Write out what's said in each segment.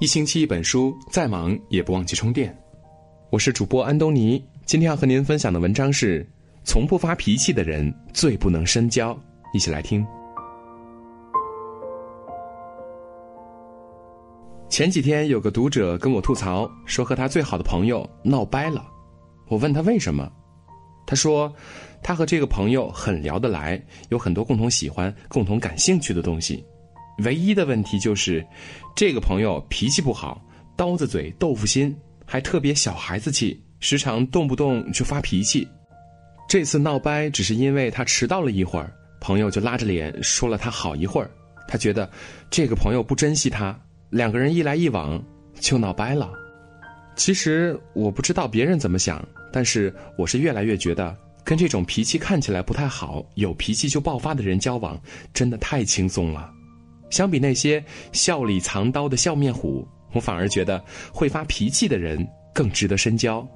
一星期一本书，再忙也不忘记充电。我是主播安东尼，今天要和您分享的文章是：从不发脾气的人最不能深交。一起来听。前几天有个读者跟我吐槽，说和他最好的朋友闹掰了。我问他为什么，他说他和这个朋友很聊得来，有很多共同喜欢、共同感兴趣的东西。唯一的问题就是，这个朋友脾气不好，刀子嘴豆腐心，还特别小孩子气，时常动不动就发脾气。这次闹掰只是因为他迟到了一会儿，朋友就拉着脸说了他好一会儿。他觉得这个朋友不珍惜他，两个人一来一往就闹掰了。其实我不知道别人怎么想，但是我是越来越觉得，跟这种脾气看起来不太好、有脾气就爆发的人交往，真的太轻松了。相比那些笑里藏刀的笑面虎，我反而觉得会发脾气的人更值得深交。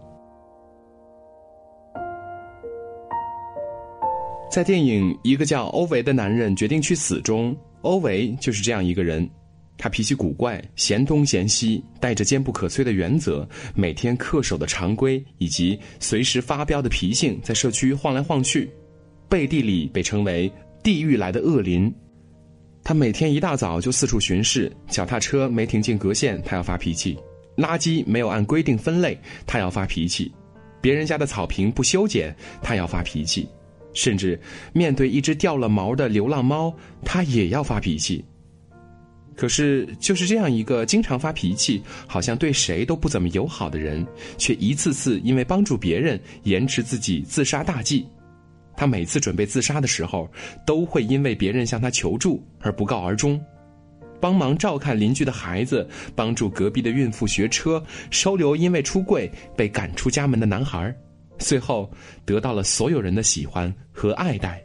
在电影《一个叫欧维的男人决定去死》中，欧维就是这样一个人，他脾气古怪，嫌东嫌西，带着坚不可摧的原则，每天恪守的常规，以及随时发飙的脾性，在社区晃来晃去，背地里被称为“地狱来的恶灵”。他每天一大早就四处巡视，脚踏车没停进格线，他要发脾气；垃圾没有按规定分类，他要发脾气；别人家的草坪不修剪，他要发脾气；甚至面对一只掉了毛的流浪猫，他也要发脾气。可是，就是这样一个经常发脾气、好像对谁都不怎么友好的人，却一次次因为帮助别人延迟自己自杀大计。他每次准备自杀的时候，都会因为别人向他求助而不告而终，帮忙照看邻居的孩子，帮助隔壁的孕妇学车，收留因为出柜被赶出家门的男孩，最后得到了所有人的喜欢和爱戴。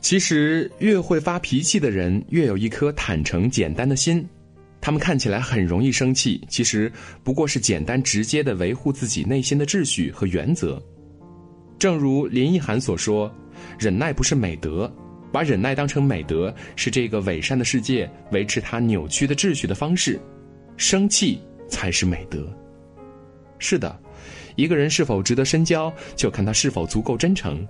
其实，越会发脾气的人，越有一颗坦诚简单的心。他们看起来很容易生气，其实不过是简单直接的维护自己内心的秩序和原则。正如林奕涵所说：“忍耐不是美德，把忍耐当成美德是这个伪善的世界维持它扭曲的秩序的方式。生气才是美德。”是的，一个人是否值得深交，就看他是否足够真诚。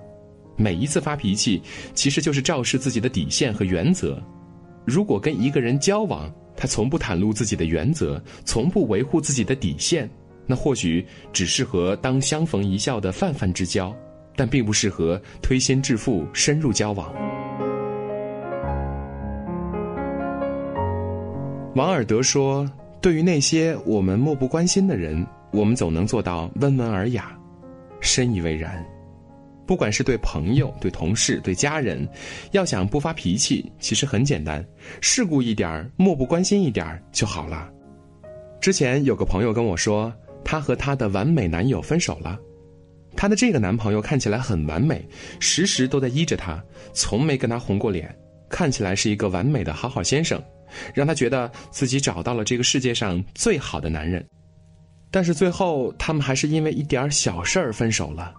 每一次发脾气，其实就是昭示自己的底线和原则。如果跟一个人交往，他从不袒露自己的原则，从不维护自己的底线。那或许只适合当相逢一笑的泛泛之交，但并不适合推心置腹、深入交往。王尔德说：“对于那些我们漠不关心的人，我们总能做到温文尔雅。”深以为然。不管是对朋友、对同事、对家人，要想不发脾气，其实很简单，世故一点儿漠不关心一点儿就好了。之前有个朋友跟我说。她和她的完美男友分手了，她的这个男朋友看起来很完美，时时都在依着她，从没跟她红过脸，看起来是一个完美的好好先生，让她觉得自己找到了这个世界上最好的男人。但是最后他们还是因为一点小事儿分手了。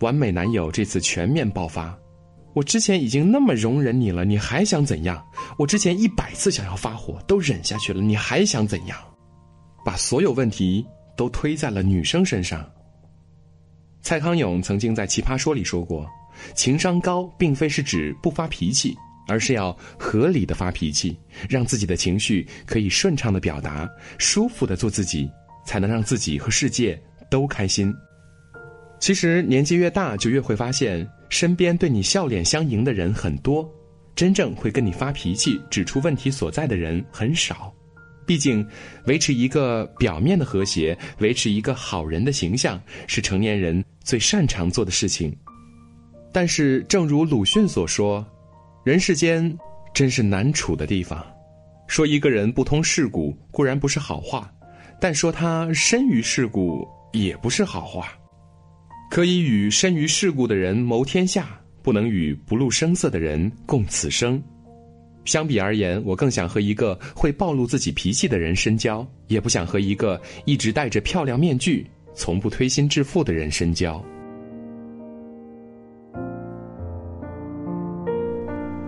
完美男友这次全面爆发，我之前已经那么容忍你了，你还想怎样？我之前一百次想要发火都忍下去了，你还想怎样？把所有问题。都推在了女生身上。蔡康永曾经在《奇葩说》里说过：“情商高，并非是指不发脾气，而是要合理的发脾气，让自己的情绪可以顺畅的表达，舒服的做自己，才能让自己和世界都开心。”其实年纪越大，就越会发现，身边对你笑脸相迎的人很多，真正会跟你发脾气、指出问题所在的人很少。毕竟，维持一个表面的和谐，维持一个好人的形象，是成年人最擅长做的事情。但是，正如鲁迅所说：“人世间真是难处的地方。说一个人不通世故固然不是好话，但说他深于世故也不是好话。可以与深于世故的人谋天下，不能与不露声色的人共此生。”相比而言，我更想和一个会暴露自己脾气的人深交，也不想和一个一直戴着漂亮面具、从不推心置腹的人深交。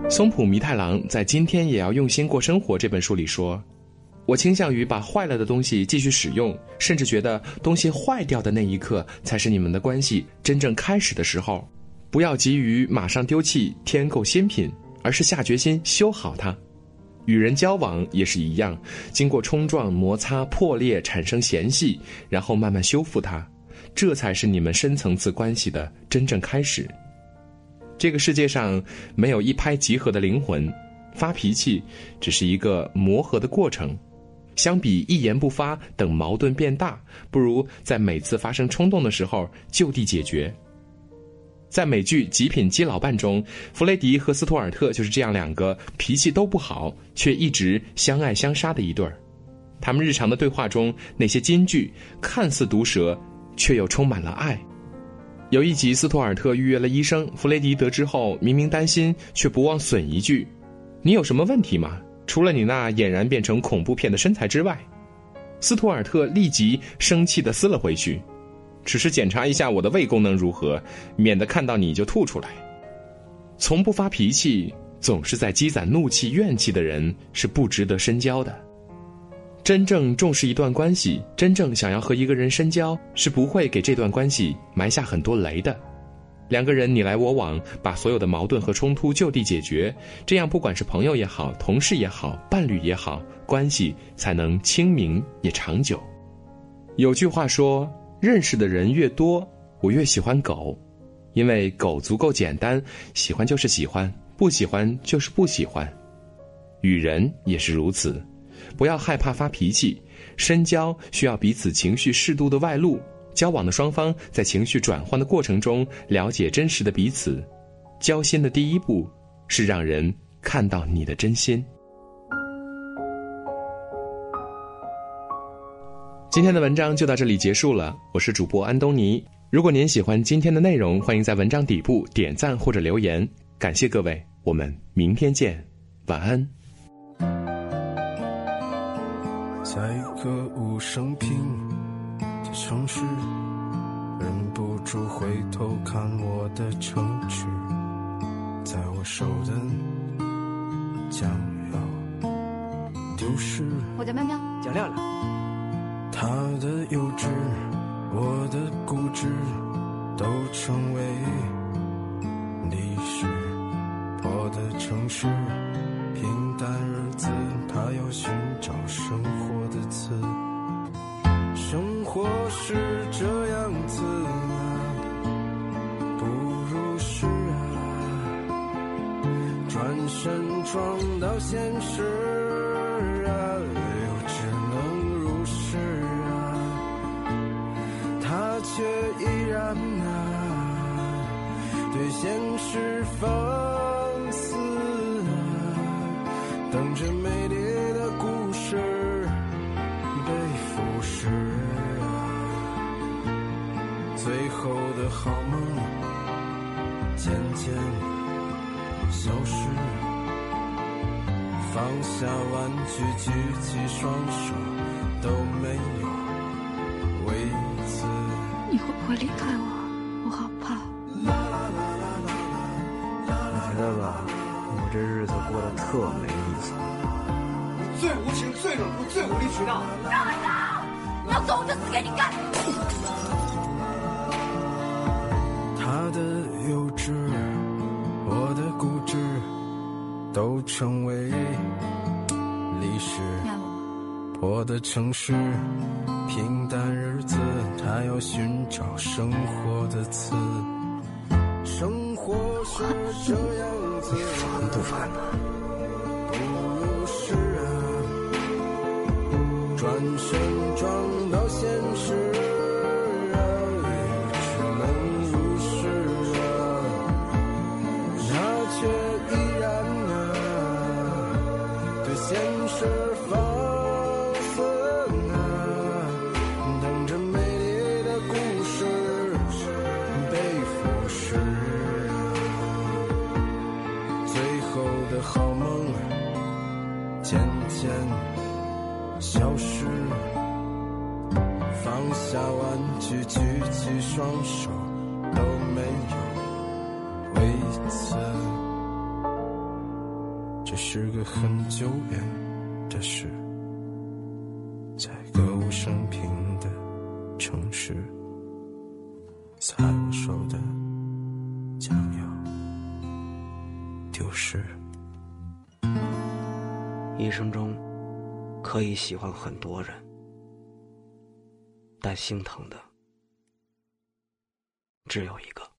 松浦弥太郎在《今天也要用心过生活》这本书里说：“我倾向于把坏了的东西继续使用，甚至觉得东西坏掉的那一刻才是你们的关系真正开始的时候。不要急于马上丢弃添购新品，而是下决心修好它。与人交往也是一样，经过冲撞、摩擦、破裂，产生嫌隙，然后慢慢修复它，这才是你们深层次关系的真正开始。这个世界上没有一拍即合的灵魂，发脾气只是一个磨合的过程。相比一言不发等矛盾变大，不如在每次发生冲动的时候就地解决。在美剧《极品基佬伴》中，弗雷迪和斯图尔特就是这样两个脾气都不好却一直相爱相杀的一对儿。他们日常的对话中那些金句看似毒舌，却又充满了爱。有一集，斯图尔特预约了医生，弗雷迪得知后明明担心，却不忘损一句：“你有什么问题吗？除了你那俨然变成恐怖片的身材之外。”斯图尔特立即生气地撕了回去。只是检查一下我的胃功能如何，免得看到你就吐出来。从不发脾气，总是在积攒怒气怨气的人是不值得深交的。真正重视一段关系，真正想要和一个人深交，是不会给这段关系埋下很多雷的。两个人你来我往，把所有的矛盾和冲突就地解决，这样不管是朋友也好，同事也好，伴侣也好，关系才能清明也长久。有句话说。认识的人越多，我越喜欢狗，因为狗足够简单，喜欢就是喜欢，不喜欢就是不喜欢。与人也是如此，不要害怕发脾气。深交需要彼此情绪适度的外露，交往的双方在情绪转换的过程中了解真实的彼此。交心的第一步是让人看到你的真心。今天的文章就到这里结束了，我是主播安东尼。如果您喜欢今天的内容，欢迎在文章底部点赞或者留言，感谢各位，我们明天见，晚安。在一个无声平的城市，忍不住回头看我的城池，在我手的将要丢失。我叫喵喵，叫亮亮。他的幼稚，我的固执，都成为历史。破的城市，平淡日子，他要寻找生活的词。生活是这样子啊，不如是啊，转身撞到现实却依然啊，对现实放肆啊，等着美丽的故事被腐蚀啊，最后的好梦渐渐消失，放下玩具，举起双手都没有为此。你会不会离开我？我好怕。我觉得吧，我这日子过得特没意思。最无情、最冷酷、最无理取闹。让开手！你要走，我就死给你看。他的幼稚，我的固执，都成为历史。我的城市。平淡日子，他要寻找生活的词。生活是这样子，烦不烦呢？不是啊，转身撞到现实。却依然啊，对现实放放下玩具，举起双手都没有为此，这是个很久远的事。在歌舞升平的城市，在我手的将要丢失。一生中可以喜欢很多人，但心疼的只有一个。